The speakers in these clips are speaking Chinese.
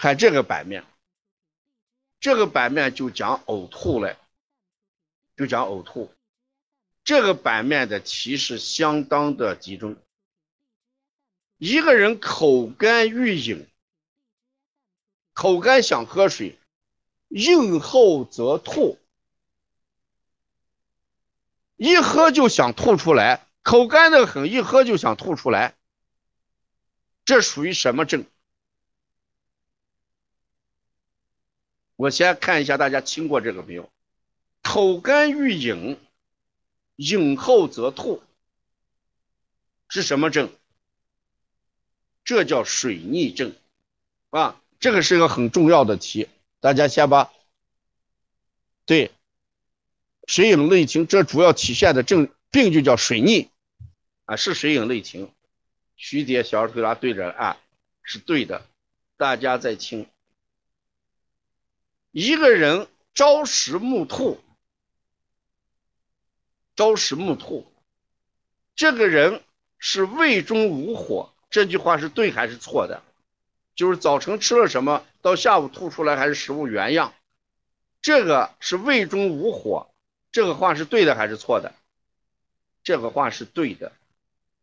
看这个版面，这个版面就讲呕吐了，就讲呕吐。这个版面的提示相当的集中。一个人口干欲饮，口干想喝水，应后则吐，一喝就想吐出来，口干的很，一喝就想吐出来，这属于什么症？我先看一下大家听过这个没有？口干欲饮，饮后则吐，是什么症？这叫水逆症，啊，这个是个很重要的题，大家先把，对，水饮内停，这主要体现的症病就叫水逆，啊，是水饮内停，徐蝶小儿推拿对着按，是对的，大家再听，一个人朝食暮吐，朝食暮吐，这个人是胃中无火。这句话是对还是错的？就是早晨吃了什么，到下午吐出来还是食物原样？这个是胃中无火，这个话是对的还是错的？这个话是对的，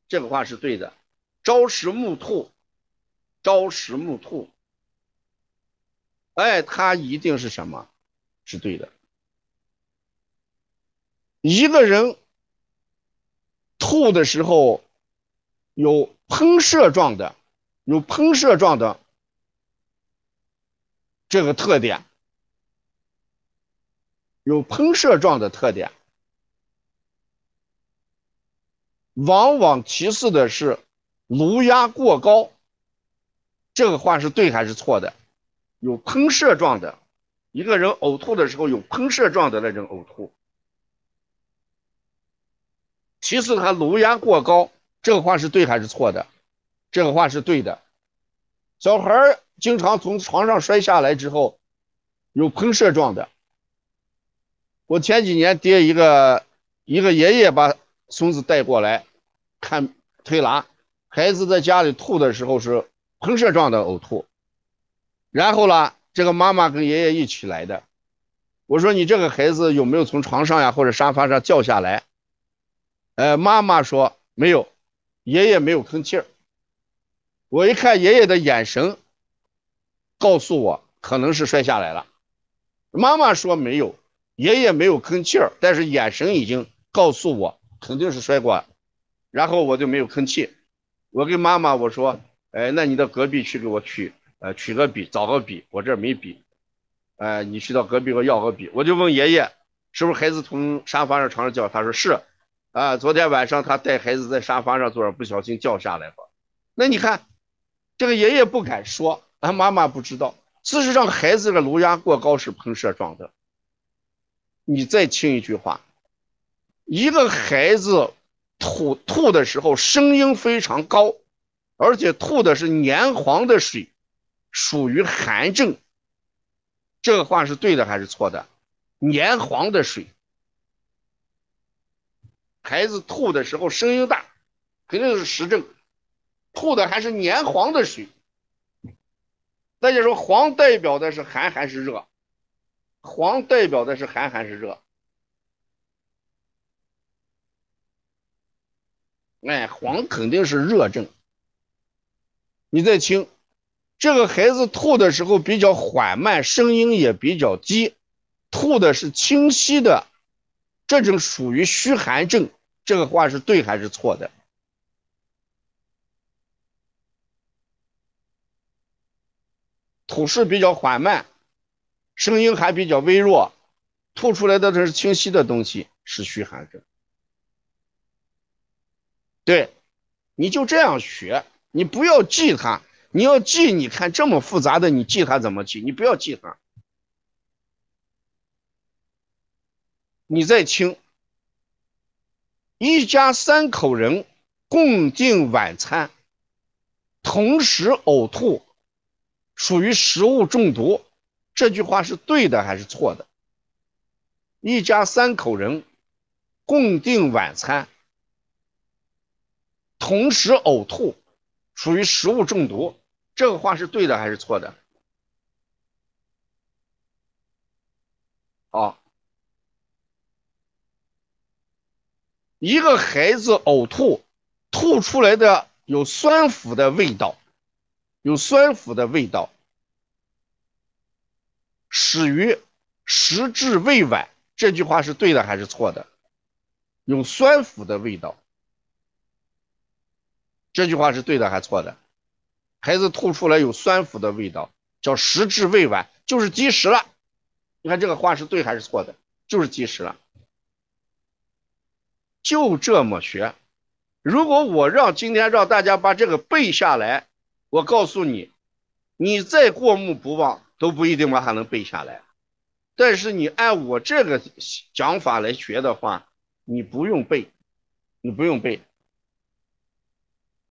这个话是对的。朝食暮吐，朝食暮吐，哎，他一定是什么？是对的。一个人吐的时候有。喷射状的，有喷射状的这个特点，有喷射状的特点，往往提示的是颅压过高。这个话是对还是错的？有喷射状的，一个人呕吐的时候有喷射状的那种呕吐，提示他颅压过高。这个话是对还是错的？这个话是对的。小孩经常从床上摔下来之后，有喷射状的。我前几年爹一个一个爷爷把孙子带过来看推拿，孩子在家里吐的时候是喷射状的呕吐，然后呢，这个妈妈跟爷爷一起来的。我说你这个孩子有没有从床上呀或者沙发上掉下来？呃，妈妈说没有。爷爷没有吭气儿，我一看爷爷的眼神，告诉我可能是摔下来了。妈妈说没有，爷爷没有吭气儿，但是眼神已经告诉我肯定是摔过。然后我就没有吭气。我跟妈妈我说，哎，那你到隔壁去给我取，呃，取个笔，找个笔，我这没笔。哎，你去到隔壁给我要个笔。我就问爷爷，是不是孩子从沙发上、床上掉？他说是。啊，昨天晚上他带孩子在沙发上坐着，不小心掉下来了。那你看，这个爷爷不敢说，俺妈妈不知道。事实上，孩子的颅压过高是喷射状的。你再听一句话，一个孩子吐吐的时候声音非常高，而且吐的是黏黄的水，属于寒症。这个话是对的还是错的？黏黄的水。孩子吐的时候声音大，肯定是实症。吐的还是黏黄的水。大家说黄代表的是寒还是热？黄代表的是寒还是热？哎，黄肯定是热症。你再听，这个孩子吐的时候比较缓慢，声音也比较低，吐的是清晰的，这种属于虚寒症。这个话是对还是错的？吐是比较缓慢，声音还比较微弱，吐出来的这是清晰的东西，是虚寒症。对，你就这样学，你不要记它。你要记，你看这么复杂的，你记它怎么记？你不要记它，你再听。一家三口人共进晚餐，同时呕吐，属于食物中毒。这句话是对的还是错的？一家三口人共进晚餐，同时呕吐，属于食物中毒，这个话是对的还是错的？啊。一个孩子呕吐，吐出来的有酸腐的味道，有酸腐的味道。始于食至胃晚，这句话是对的还是错的？有酸腐的味道。这句话是对的还是错的？孩子吐出来有酸腐的味道，叫时至未晚，就是积食了。你看这个话是对还是错的？就是积食了。就这么学。如果我让今天让大家把这个背下来，我告诉你，你再过目不忘都不一定把它能背下来。但是你按我这个讲法来学的话，你不用背，你不用背，